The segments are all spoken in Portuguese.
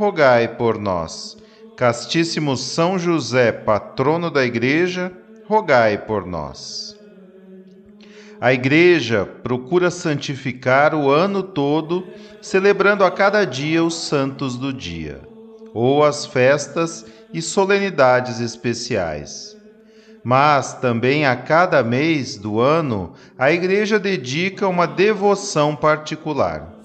rogai por nós. Castíssimo São José, patrono da Igreja, rogai por nós. A Igreja procura santificar o ano todo, celebrando a cada dia os santos do dia, ou as festas e solenidades especiais. Mas também a cada mês do ano, a Igreja dedica uma devoção particular.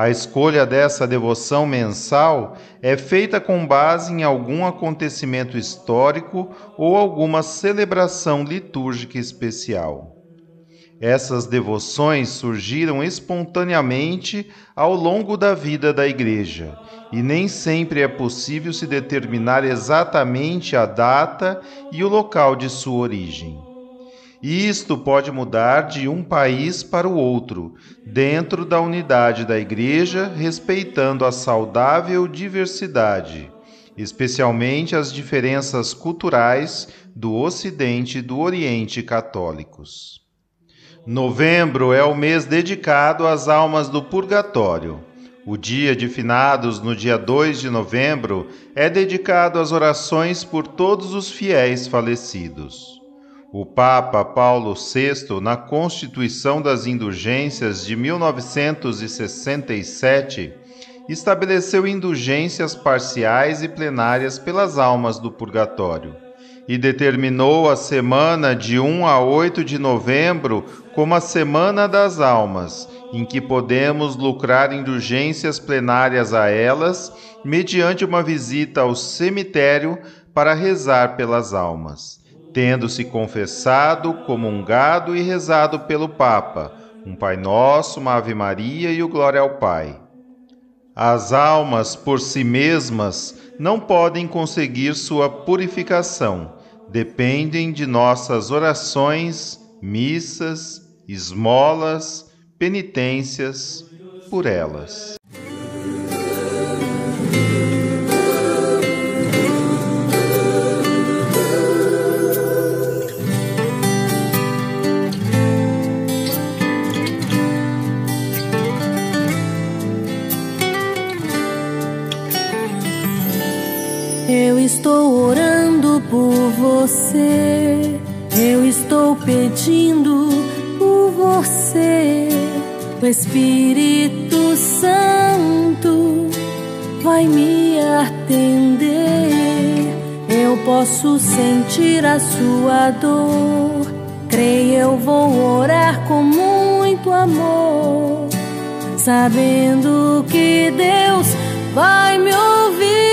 A escolha dessa devoção mensal é feita com base em algum acontecimento histórico ou alguma celebração litúrgica especial. Essas devoções surgiram espontaneamente ao longo da vida da Igreja e nem sempre é possível se determinar exatamente a data e o local de sua origem. Isto pode mudar de um país para o outro, dentro da unidade da Igreja, respeitando a saudável diversidade, especialmente as diferenças culturais do Ocidente e do Oriente católicos. Novembro é o mês dedicado às almas do purgatório. O dia de finados, no dia 2 de novembro, é dedicado às orações por todos os fiéis falecidos. O Papa Paulo VI, na Constituição das Indulgências de 1967, estabeleceu indulgências parciais e plenárias pelas almas do purgatório e determinou a semana de 1 a 8 de novembro como a Semana das Almas, em que podemos lucrar indulgências plenárias a elas mediante uma visita ao cemitério para rezar pelas almas tendo se confessado, comungado e rezado pelo Papa, um Pai Nosso, uma Ave Maria e o Glória ao Pai. As almas por si mesmas não podem conseguir sua purificação, dependem de nossas orações, missas, esmolas, penitências por elas. Você, eu estou pedindo por você. O Espírito Santo vai me atender. Eu posso sentir a sua dor. Creio, eu vou orar com muito amor, sabendo que Deus vai me ouvir.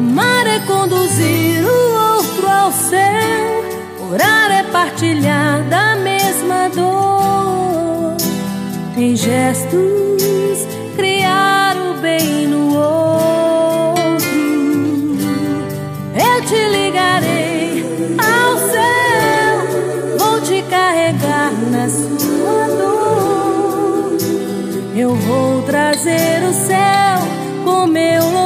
Amar é conduzir o outro ao céu, orar é partilhar da mesma dor. Em gestos, criar o bem no outro. Eu te ligarei ao céu, vou te carregar na sua dor. Eu vou trazer o céu com meu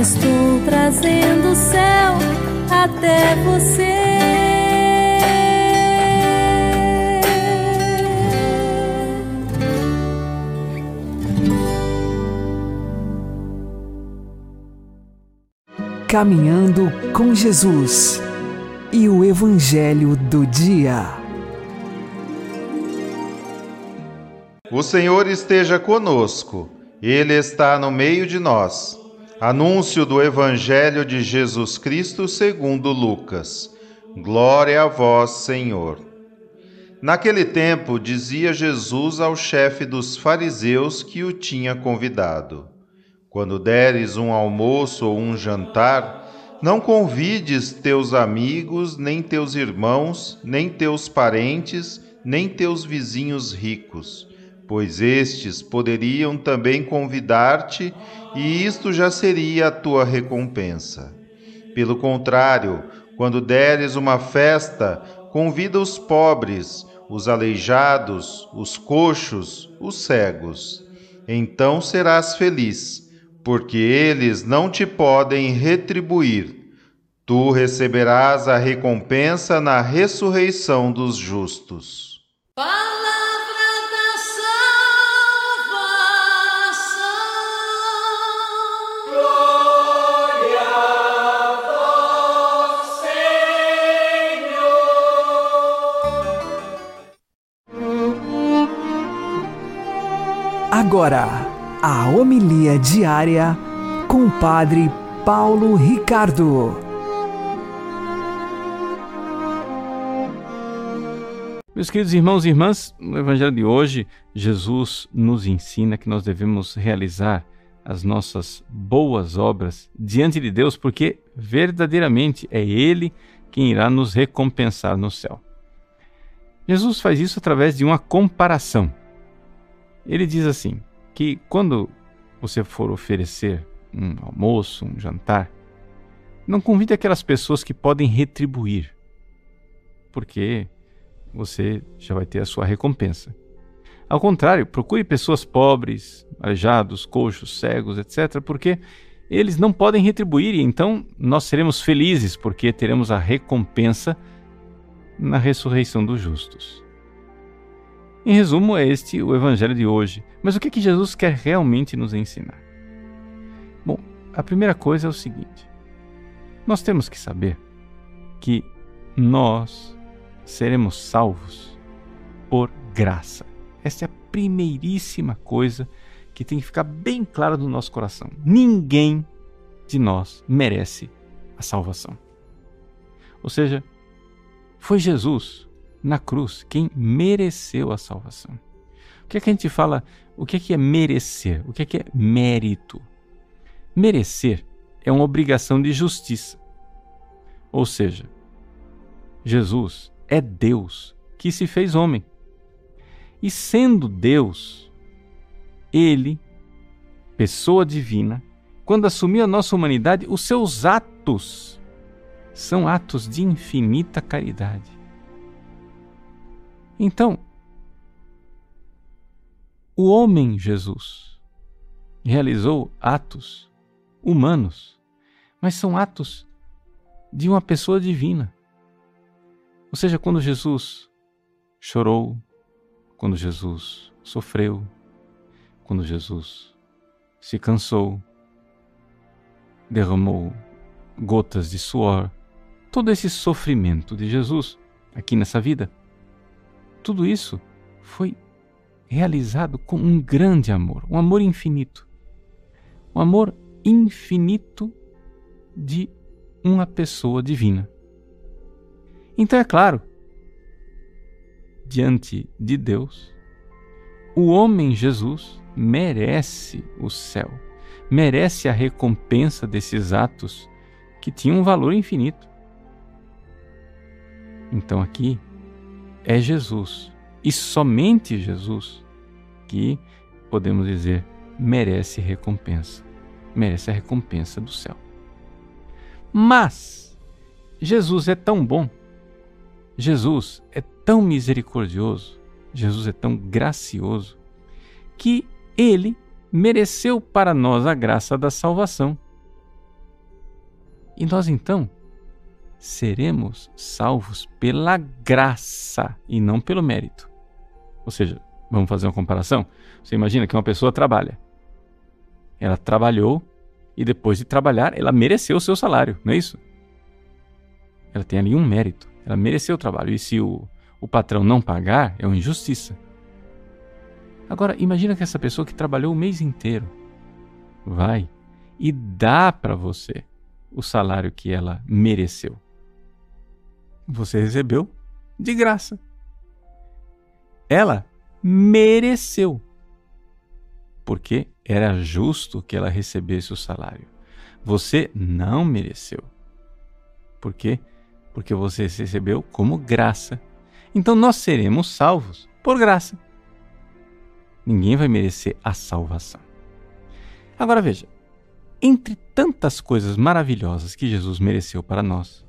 Estou trazendo o céu até você. Caminhando com Jesus e o Evangelho do Dia. O Senhor esteja conosco, Ele está no meio de nós. Anúncio do Evangelho de Jesus Cristo segundo Lucas. Glória a vós, Senhor. Naquele tempo, dizia Jesus ao chefe dos fariseus que o tinha convidado: Quando deres um almoço ou um jantar, não convides teus amigos, nem teus irmãos, nem teus parentes, nem teus vizinhos ricos, pois estes poderiam também convidar-te, e isto já seria a tua recompensa. Pelo contrário, quando deres uma festa, convida os pobres, os aleijados, os coxos, os cegos. Então serás feliz, porque eles não te podem retribuir. Tu receberás a recompensa na ressurreição dos justos. Palavra Agora, a homilia diária com o Padre Paulo Ricardo. Meus queridos irmãos e irmãs, no Evangelho de hoje, Jesus nos ensina que nós devemos realizar as nossas boas obras diante de Deus, porque verdadeiramente é Ele quem irá nos recompensar no céu. Jesus faz isso através de uma comparação. Ele diz assim: que quando você for oferecer um almoço, um jantar, não convide aquelas pessoas que podem retribuir, porque você já vai ter a sua recompensa. Ao contrário, procure pessoas pobres, aleijados, coxos, cegos, etc., porque eles não podem retribuir e então nós seremos felizes porque teremos a recompensa na ressurreição dos justos. Em resumo, é este o evangelho de hoje. Mas o que, é que Jesus quer realmente nos ensinar? Bom, a primeira coisa é o seguinte: nós temos que saber que nós seremos salvos por graça. Esta é a primeiríssima coisa que tem que ficar bem clara no nosso coração. Ninguém de nós merece a salvação. Ou seja, foi Jesus na cruz quem mereceu a salvação. O que é que a gente fala? O que é que é merecer? O que é que é mérito? Merecer é uma obrigação de justiça. Ou seja, Jesus é Deus que se fez homem. E sendo Deus, ele, pessoa divina, quando assumiu a nossa humanidade, os seus atos são atos de infinita caridade. Então, o homem Jesus realizou atos humanos, mas são atos de uma pessoa divina. Ou seja, quando Jesus chorou quando Jesus sofreu, quando Jesus se cansou, derramou gotas de suor, todo esse sofrimento de Jesus aqui nessa vida, tudo isso foi realizado com um grande amor, um amor infinito. Um amor infinito de uma pessoa divina. Então é claro, diante de Deus, o homem Jesus merece o céu, merece a recompensa desses atos que tinham um valor infinito. Então aqui é Jesus e somente Jesus que podemos dizer merece recompensa, merece a recompensa do céu. Mas Jesus é tão bom, Jesus é tão misericordioso, Jesus é tão gracioso, que ele mereceu para nós a graça da salvação. E nós então seremos salvos pela graça e não pelo mérito. Ou seja, vamos fazer uma comparação? Você imagina que uma pessoa trabalha. Ela trabalhou e depois de trabalhar, ela mereceu o seu salário, não é isso? Ela tem ali um mérito. Ela mereceu o trabalho. E se o, o patrão não pagar, é uma injustiça. Agora, imagina que essa pessoa que trabalhou o mês inteiro vai e dá para você o salário que ela mereceu você recebeu de graça. Ela mereceu, porque era justo que ela recebesse o salário. Você não mereceu. Por quê? Porque você recebeu como graça. Então nós seremos salvos por graça. Ninguém vai merecer a salvação. Agora veja, entre tantas coisas maravilhosas que Jesus mereceu para nós,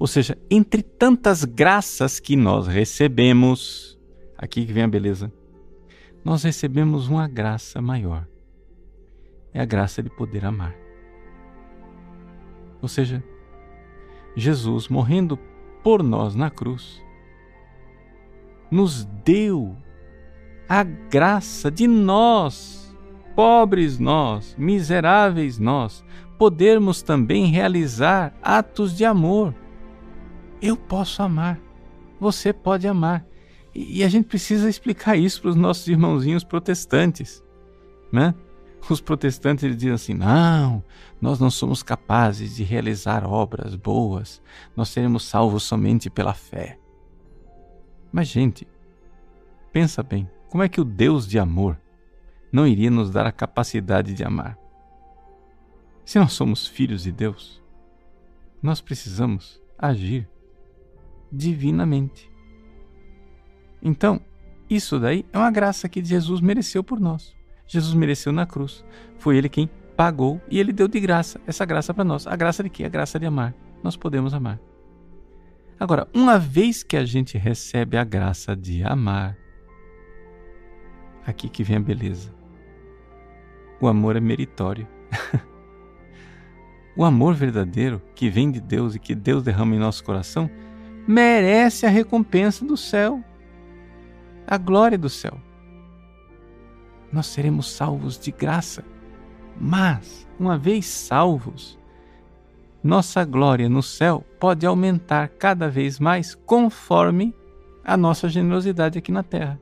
ou seja, entre tantas graças que nós recebemos, aqui que vem a beleza, nós recebemos uma graça maior. É a graça de poder amar. Ou seja, Jesus morrendo por nós na cruz, nos deu a graça de nós, pobres nós, miseráveis nós, podermos também realizar atos de amor eu posso amar, você pode amar. E a gente precisa explicar isso para os nossos irmãozinhos protestantes, né? Os protestantes eles dizem assim: não, nós não somos capazes de realizar obras boas, nós seremos salvos somente pela fé. Mas, gente, pensa bem: como é que o Deus de amor não iria nos dar a capacidade de amar? Se nós somos filhos de Deus, nós precisamos agir divinamente. Então, isso daí é uma graça que Jesus mereceu por nós. Jesus mereceu na cruz. Foi ele quem pagou e ele deu de graça essa graça para nós. A graça de quê? A graça de amar. Nós podemos amar. Agora, uma vez que a gente recebe a graça de amar, aqui que vem a beleza. O amor é meritório. o amor verdadeiro que vem de Deus e que Deus derrama em nosso coração merece a recompensa do céu, a glória do céu. Nós seremos salvos de graça, mas, uma vez salvos, nossa glória no céu pode aumentar cada vez mais conforme a nossa generosidade aqui na terra.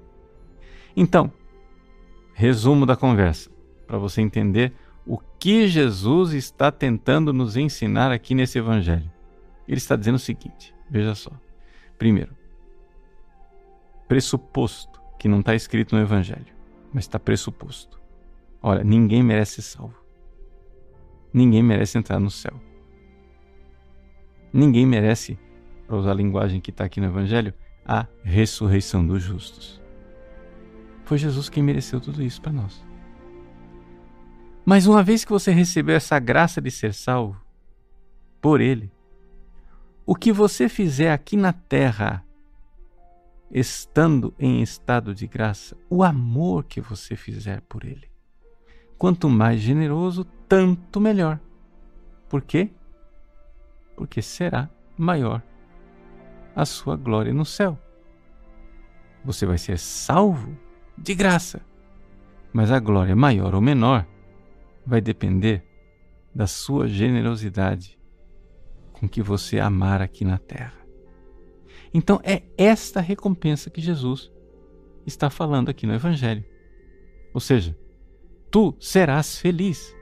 Então, resumo da conversa, para você entender o que Jesus está tentando nos ensinar aqui nesse evangelho. Ele está dizendo o seguinte: Veja só. Primeiro, pressuposto que não está escrito no Evangelho, mas está pressuposto. Olha, ninguém merece ser salvo. Ninguém merece entrar no céu. Ninguém merece, para usar a linguagem que está aqui no Evangelho, a ressurreição dos justos. Foi Jesus quem mereceu tudo isso para nós. Mas uma vez que você recebeu essa graça de ser salvo por Ele, o que você fizer aqui na terra, estando em estado de graça, o amor que você fizer por Ele. Quanto mais generoso, tanto melhor. Por quê? Porque será maior a sua glória no céu. Você vai ser salvo de graça. Mas a glória maior ou menor vai depender da sua generosidade com que você amar aqui na terra. Então é esta recompensa que Jesus está falando aqui no Evangelho. Ou seja, tu serás feliz,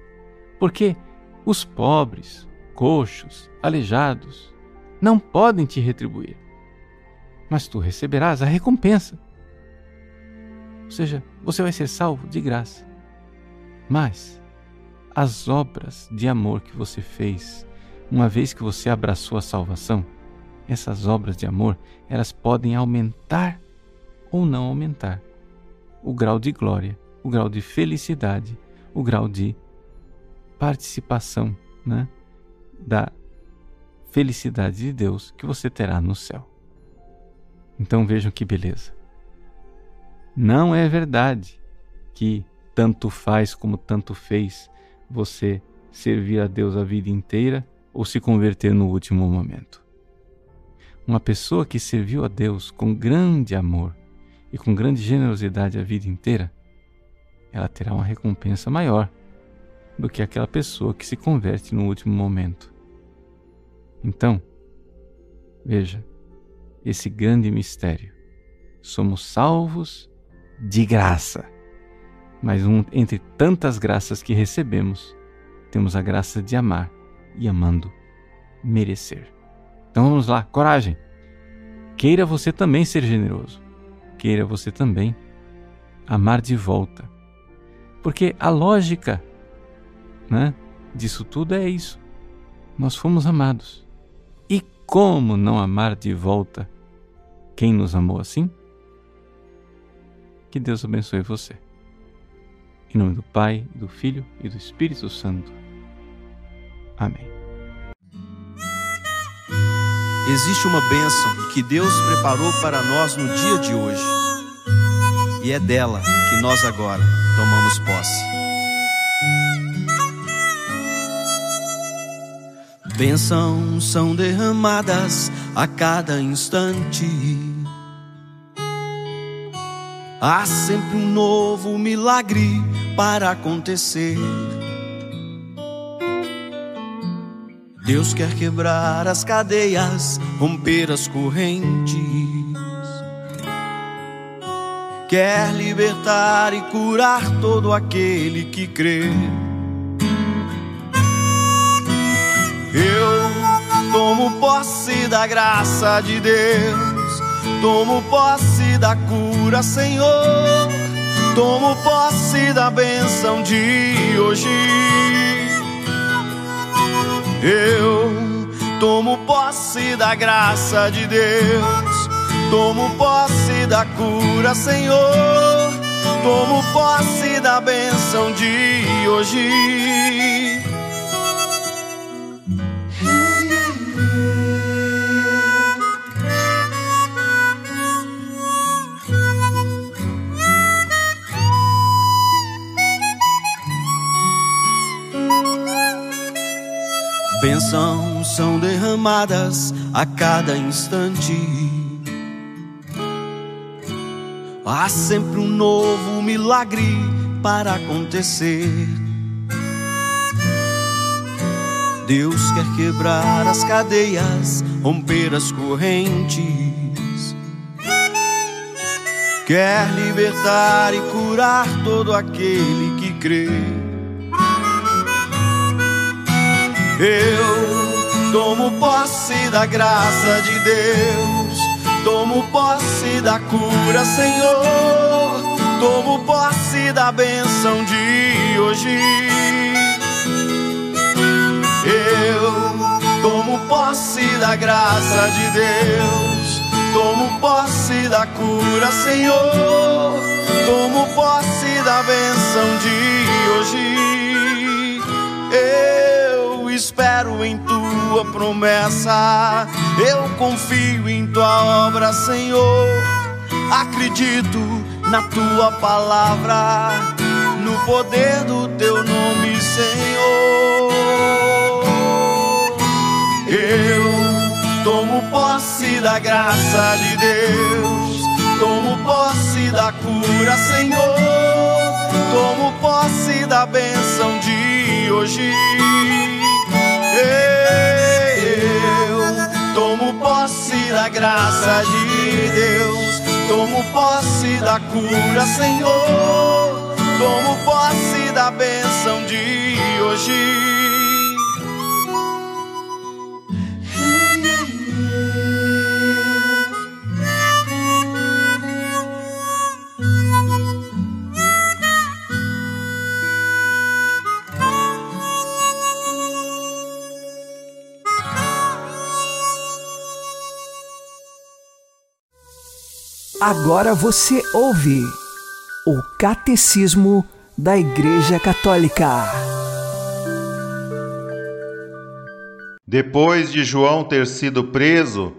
porque os pobres, coxos, aleijados não podem te retribuir, mas tu receberás a recompensa. Ou seja, você vai ser salvo de graça. Mas as obras de amor que você fez, uma vez que você abraçou a salvação, essas obras de amor, elas podem aumentar ou não aumentar o grau de glória, o grau de felicidade, o grau de participação, né, da felicidade de Deus que você terá no céu. Então vejam que beleza. Não é verdade que tanto faz como tanto fez você servir a Deus a vida inteira ou se converter no último momento. Uma pessoa que serviu a Deus com grande amor e com grande generosidade a vida inteira, ela terá uma recompensa maior do que aquela pessoa que se converte no último momento. Então, veja, esse grande mistério. Somos salvos de graça. Mas um, entre tantas graças que recebemos, temos a graça de amar e amando merecer. Então vamos lá, coragem. Queira você também ser generoso. Queira você também amar de volta. Porque a lógica né, disso tudo é isso. Nós fomos amados. E como não amar de volta quem nos amou assim? Que Deus abençoe você. Em nome do Pai, do Filho e do Espírito Santo. Amém. existe uma bênção que Deus preparou para nós no dia de hoje. E é dela que nós agora tomamos posse. Bênçãos são derramadas a cada instante. Há sempre um novo milagre para acontecer. Deus quer quebrar as cadeias, romper as correntes. Quer libertar e curar todo aquele que crê. Eu tomo posse da graça de Deus, tomo posse da cura, Senhor, tomo posse da bênção de hoje. Eu tomo posse da graça de Deus, tomo posse da cura, Senhor, tomo posse da bênção de hoje. Bênçãos são derramadas a cada instante. Há sempre um novo milagre para acontecer. Deus quer quebrar as cadeias, romper as correntes. Quer libertar e curar todo aquele que crê. Eu tomo posse da graça de Deus, tomo posse da cura, Senhor, tomo posse da bênção de hoje. Eu tomo posse da graça de Deus, tomo posse da cura, Senhor, tomo posse da bênção de hoje. Eu espero em tua promessa. Eu confio em tua obra, Senhor. Acredito na tua palavra, no poder do teu nome, Senhor. Eu tomo posse da graça de Deus, Tomo posse da cura, Senhor. Tomo posse da bênção de hoje. Eu tomo posse da graça de Deus. Tomo posse da cura, Senhor. Tomo posse da bênção de hoje. Agora você ouve o Catecismo da Igreja Católica. Depois de João ter sido preso,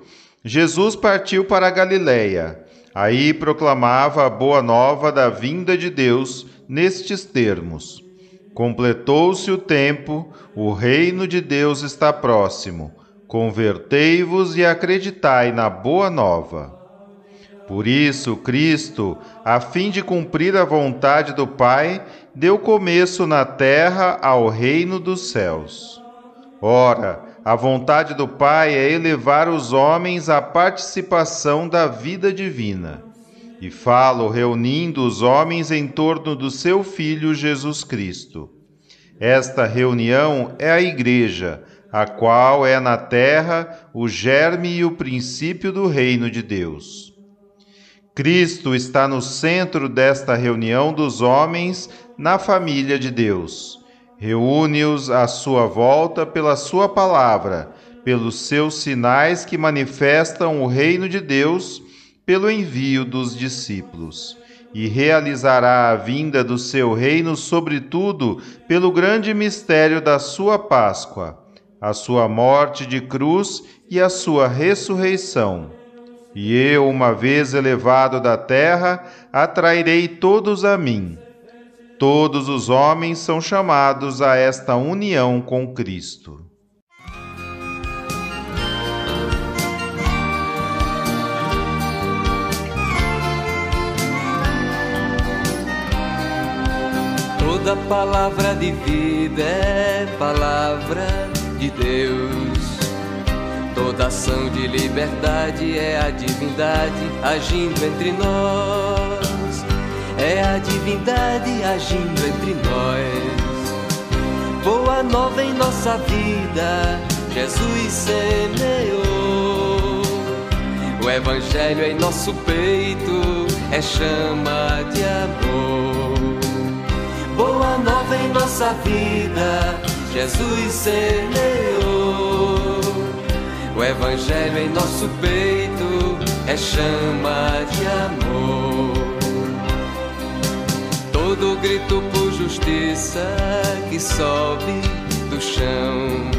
Jesus partiu para a Galiléia. Aí proclamava a boa nova da vinda de Deus nestes termos: Completou-se o tempo, o reino de Deus está próximo. Convertei-vos e acreditai na boa nova. Por isso, Cristo, a fim de cumprir a vontade do Pai, deu começo na terra ao reino dos céus. Ora, a vontade do Pai é elevar os homens à participação da vida divina. E falo reunindo os homens em torno do seu Filho Jesus Cristo. Esta reunião é a Igreja, a qual é na terra o germe e o princípio do reino de Deus. Cristo está no centro desta reunião dos homens na família de Deus. Reúne-os à sua volta pela sua palavra, pelos seus sinais que manifestam o reino de Deus, pelo envio dos discípulos. E realizará a vinda do seu reino, sobretudo, pelo grande mistério da sua Páscoa, a sua morte de cruz e a sua ressurreição e eu, uma vez elevado da terra, atrairei todos a mim. Todos os homens são chamados a esta união com Cristo. Toda palavra de vida é palavra de Deus. Toda ação de liberdade é a divindade agindo entre nós. É a divindade agindo entre nós. Boa nova em nossa vida, Jesus semeou. O Evangelho em nosso peito é chama de amor. Boa nova em nossa vida, Jesus semeou. O Evangelho em nosso peito é chama de amor. Todo grito por justiça que sobe do chão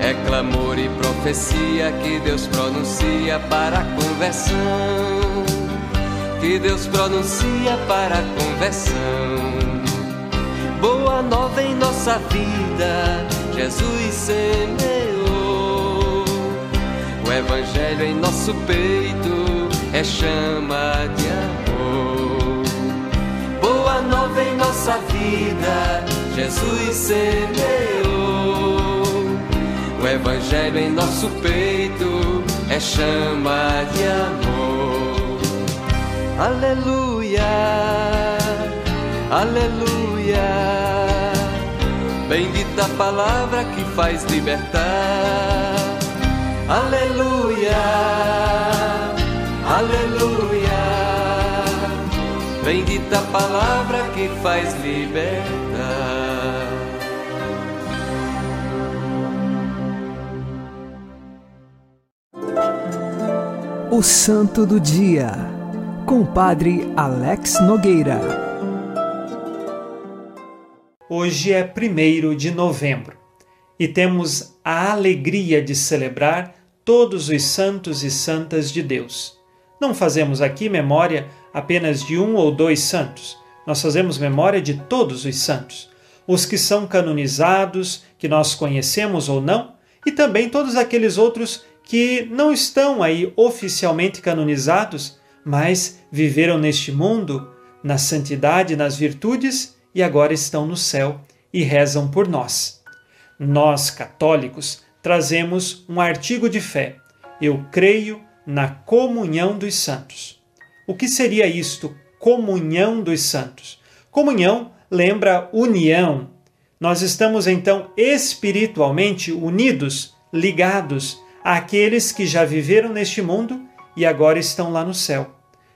é clamor e profecia que Deus pronuncia para a conversão. Que Deus pronuncia para a conversão. Boa nova em nossa vida, Jesus semeou o Evangelho em nosso peito é chama de amor. Boa nova em nossa vida, Jesus semeou. O Evangelho em nosso peito é chama de amor. Aleluia, aleluia. Bendita palavra que faz libertar Aleluia, aleluia. Bendita palavra que faz libertar. O Santo do Dia, com o Padre Alex Nogueira. Hoje é 1 de novembro e temos a alegria de celebrar todos os santos e santas de Deus. Não fazemos aqui memória apenas de um ou dois santos, nós fazemos memória de todos os santos, os que são canonizados, que nós conhecemos ou não, e também todos aqueles outros que não estão aí oficialmente canonizados, mas viveram neste mundo na santidade, nas virtudes e agora estão no céu e rezam por nós. Nós, católicos, trazemos um artigo de fé. Eu creio na comunhão dos santos. O que seria isto, comunhão dos santos? Comunhão lembra união. Nós estamos então espiritualmente unidos, ligados àqueles que já viveram neste mundo e agora estão lá no céu.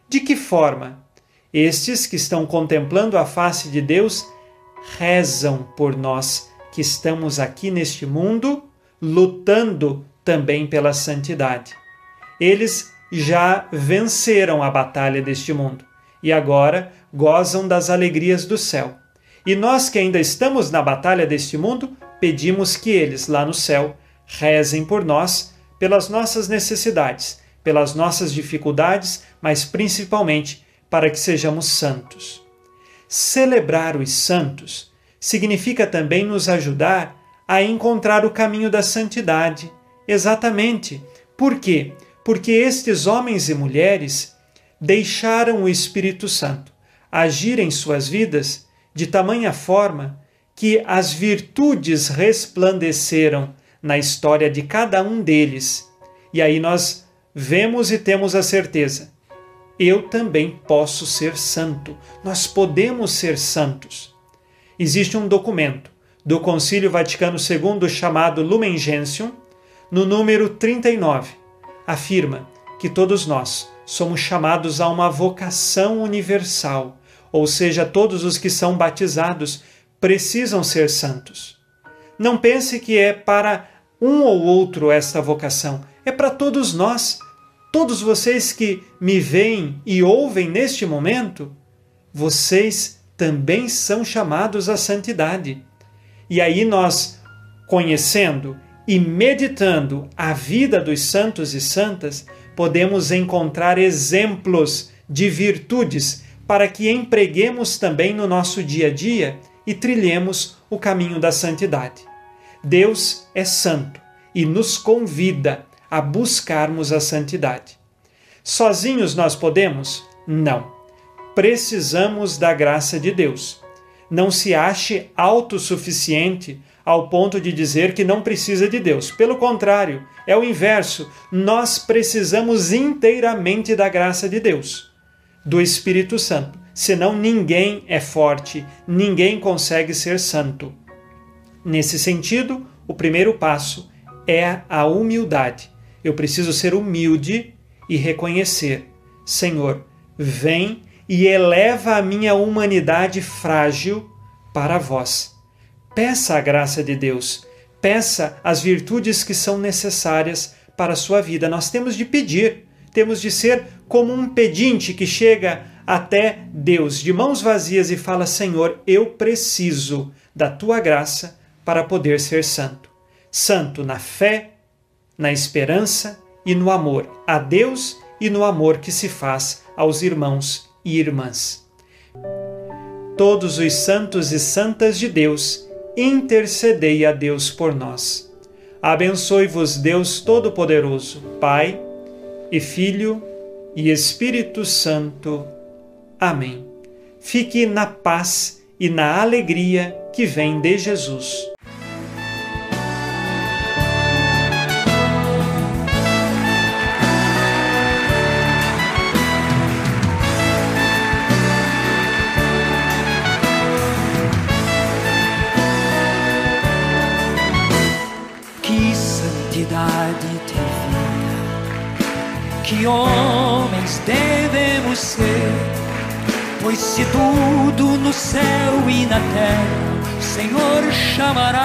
De que forma? Estes que estão contemplando a face de Deus rezam por nós que estamos aqui neste mundo, lutando também pela santidade. Eles já venceram a batalha deste mundo e agora gozam das alegrias do céu. E nós que ainda estamos na batalha deste mundo, pedimos que eles lá no céu rezem por nós, pelas nossas necessidades, pelas nossas dificuldades, mas principalmente para que sejamos santos. Celebrar os santos significa também nos ajudar a encontrar o caminho da santidade. Exatamente. Por quê? Porque estes homens e mulheres deixaram o Espírito Santo agir em suas vidas de tamanha forma que as virtudes resplandeceram na história de cada um deles. E aí nós vemos e temos a certeza eu também posso ser santo. Nós podemos ser santos. Existe um documento do Concílio Vaticano II chamado Lumen Gentium, no número 39. Afirma que todos nós somos chamados a uma vocação universal, ou seja, todos os que são batizados precisam ser santos. Não pense que é para um ou outro esta vocação, é para todos nós todos vocês que me veem e ouvem neste momento, vocês também são chamados à santidade. E aí nós, conhecendo e meditando a vida dos santos e santas, podemos encontrar exemplos de virtudes para que empreguemos também no nosso dia a dia e trilhemos o caminho da santidade. Deus é santo e nos convida a buscarmos a santidade. Sozinhos nós podemos? Não. Precisamos da graça de Deus. Não se ache autossuficiente ao ponto de dizer que não precisa de Deus. Pelo contrário, é o inverso. Nós precisamos inteiramente da graça de Deus, do Espírito Santo. Senão ninguém é forte, ninguém consegue ser santo. Nesse sentido, o primeiro passo é a humildade eu preciso ser humilde e reconhecer: Senhor, vem e eleva a minha humanidade frágil para vós. Peça a graça de Deus, peça as virtudes que são necessárias para a sua vida. Nós temos de pedir, temos de ser como um pedinte que chega até Deus de mãos vazias e fala: Senhor, eu preciso da tua graça para poder ser santo. Santo na fé, na esperança e no amor a Deus e no amor que se faz aos irmãos e irmãs. Todos os santos e santas de Deus, intercedei a Deus por nós. Abençoe-vos Deus Todo-Poderoso, Pai e Filho e Espírito Santo. Amém. Fique na paz e na alegria que vem de Jesus. Céu e na terra o Senhor chamará.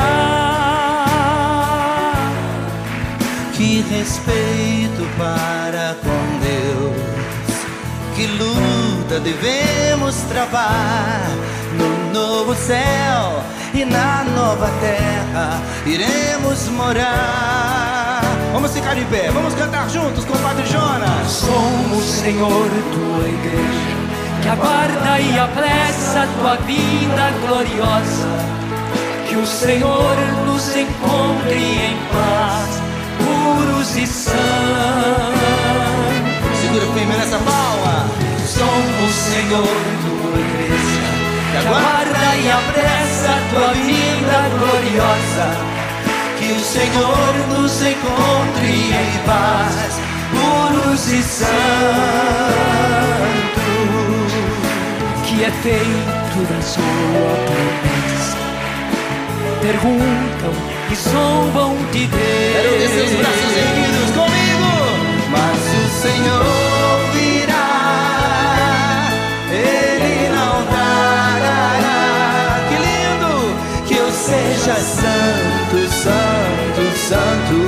Que respeito para com Deus, que luta devemos travar no novo céu e na nova terra iremos morar. Vamos ficar em pé, vamos cantar juntos com o Padre Jonas. Somos, Senhor, tua igreja, que aguarda e apressa tua vida gloriosa. Que o Senhor nos encontre em paz, puros e santos. Segura firme nessa palma. Senhor tua igreja, que aguarda e apressa a tua vinda gloriosa. Que o Senhor nos encontre em paz, puros e santos. É feito da sua promessa. Perguntam e zombam de Deus. Quero ver seus braços erguidos comigo. Mas o Senhor virá, Ele não tardará. Que lindo que eu seja santo, santo, santo,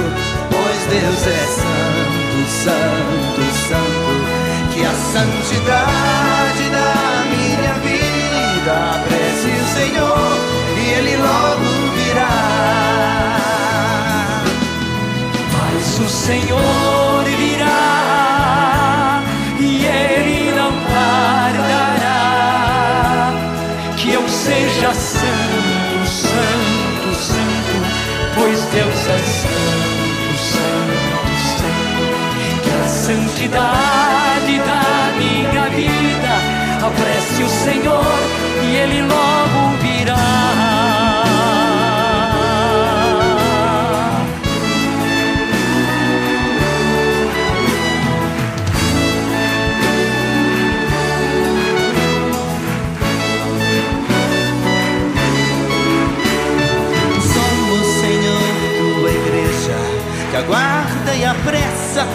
pois Deus é santo, santo, santo. Que a santidade Senhor virá e Ele não tardará. Que eu seja santo, santo, santo, pois Deus é santo, santo, santo. Que a santidade da minha vida apresse o Senhor e Ele logo virá.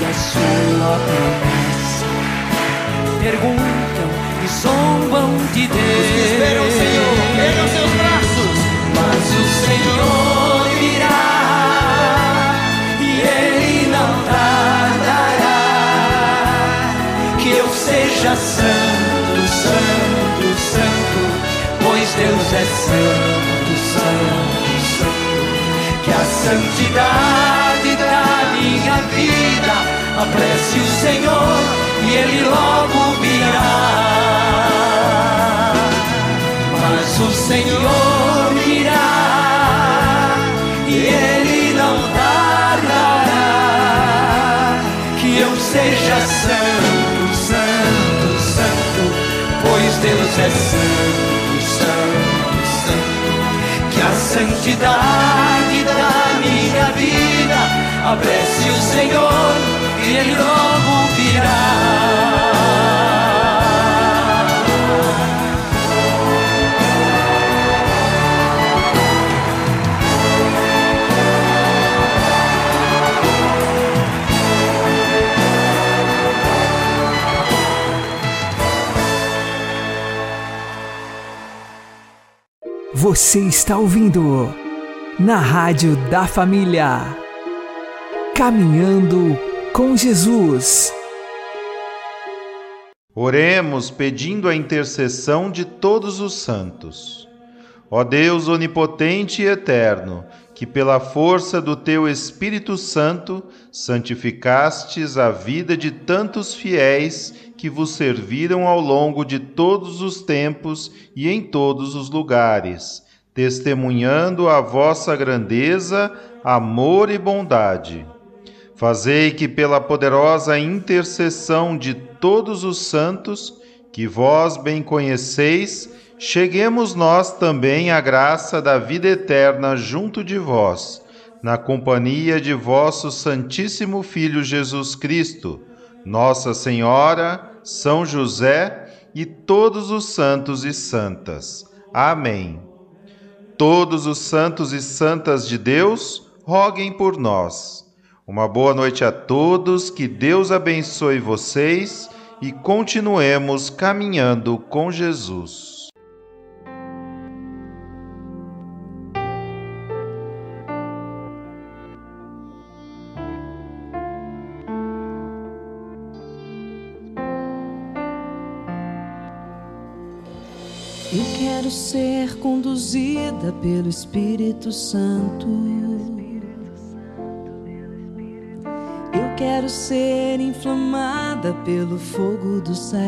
da sua promessa. Perguntam e zombam de Deus. que esperam o Senhor, ergam seus braços. Mas o Senhor virá e Ele não tardará. Que eu seja santo, santo, santo, pois Deus é santo, santo, santidade da minha vida apresse o Senhor e Ele logo virá. Mas o Senhor virá e Ele não tardará. Que eu seja santo, santo, santo, pois Deus é santo, santo, santo. Que a santidade vida apresse o Senhor e Ele logo virá. Você está ouvindo na Rádio da Família. Caminhando com Jesus. Oremos pedindo a intercessão de todos os santos. Ó Deus onipotente e eterno, que pela força do teu Espírito Santo santificastes a vida de tantos fiéis que vos serviram ao longo de todos os tempos e em todos os lugares, testemunhando a vossa grandeza, amor e bondade. Fazei que, pela poderosa intercessão de todos os santos, que vós bem conheceis, cheguemos nós também à graça da vida eterna junto de vós, na companhia de vosso Santíssimo Filho Jesus Cristo, Nossa Senhora, São José e todos os santos e santas. Amém. Todos os santos e santas de Deus, roguem por nós. Uma boa noite a todos, que Deus abençoe vocês e continuemos caminhando com Jesus. Quero ser conduzida pelo Espírito Santo. Eu quero ser inflamada pelo fogo do céu.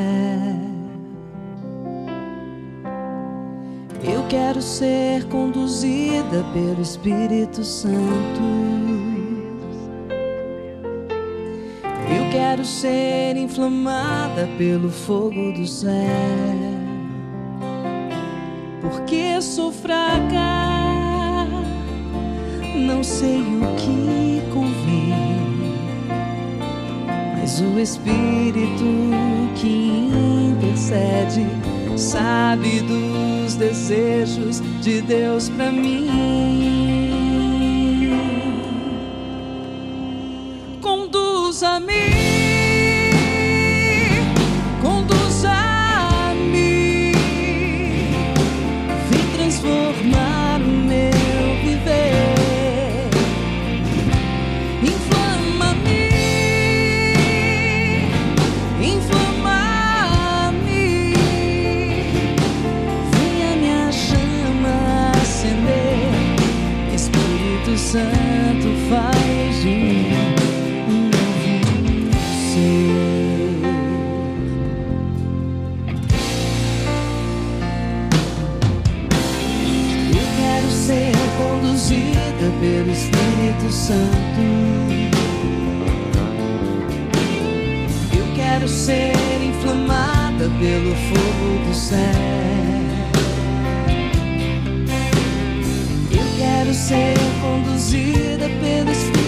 Eu quero ser conduzida pelo Espírito Santo. Eu quero ser inflamada pelo fogo do céu. Porque sou fraca, não sei o que convém. Mas o Espírito que intercede sabe dos desejos de Deus para mim. Conduza-me, pelo Espírito Santo. Eu quero ser inflamada pelo fogo do céu. Eu quero ser conduzida pelo Espírito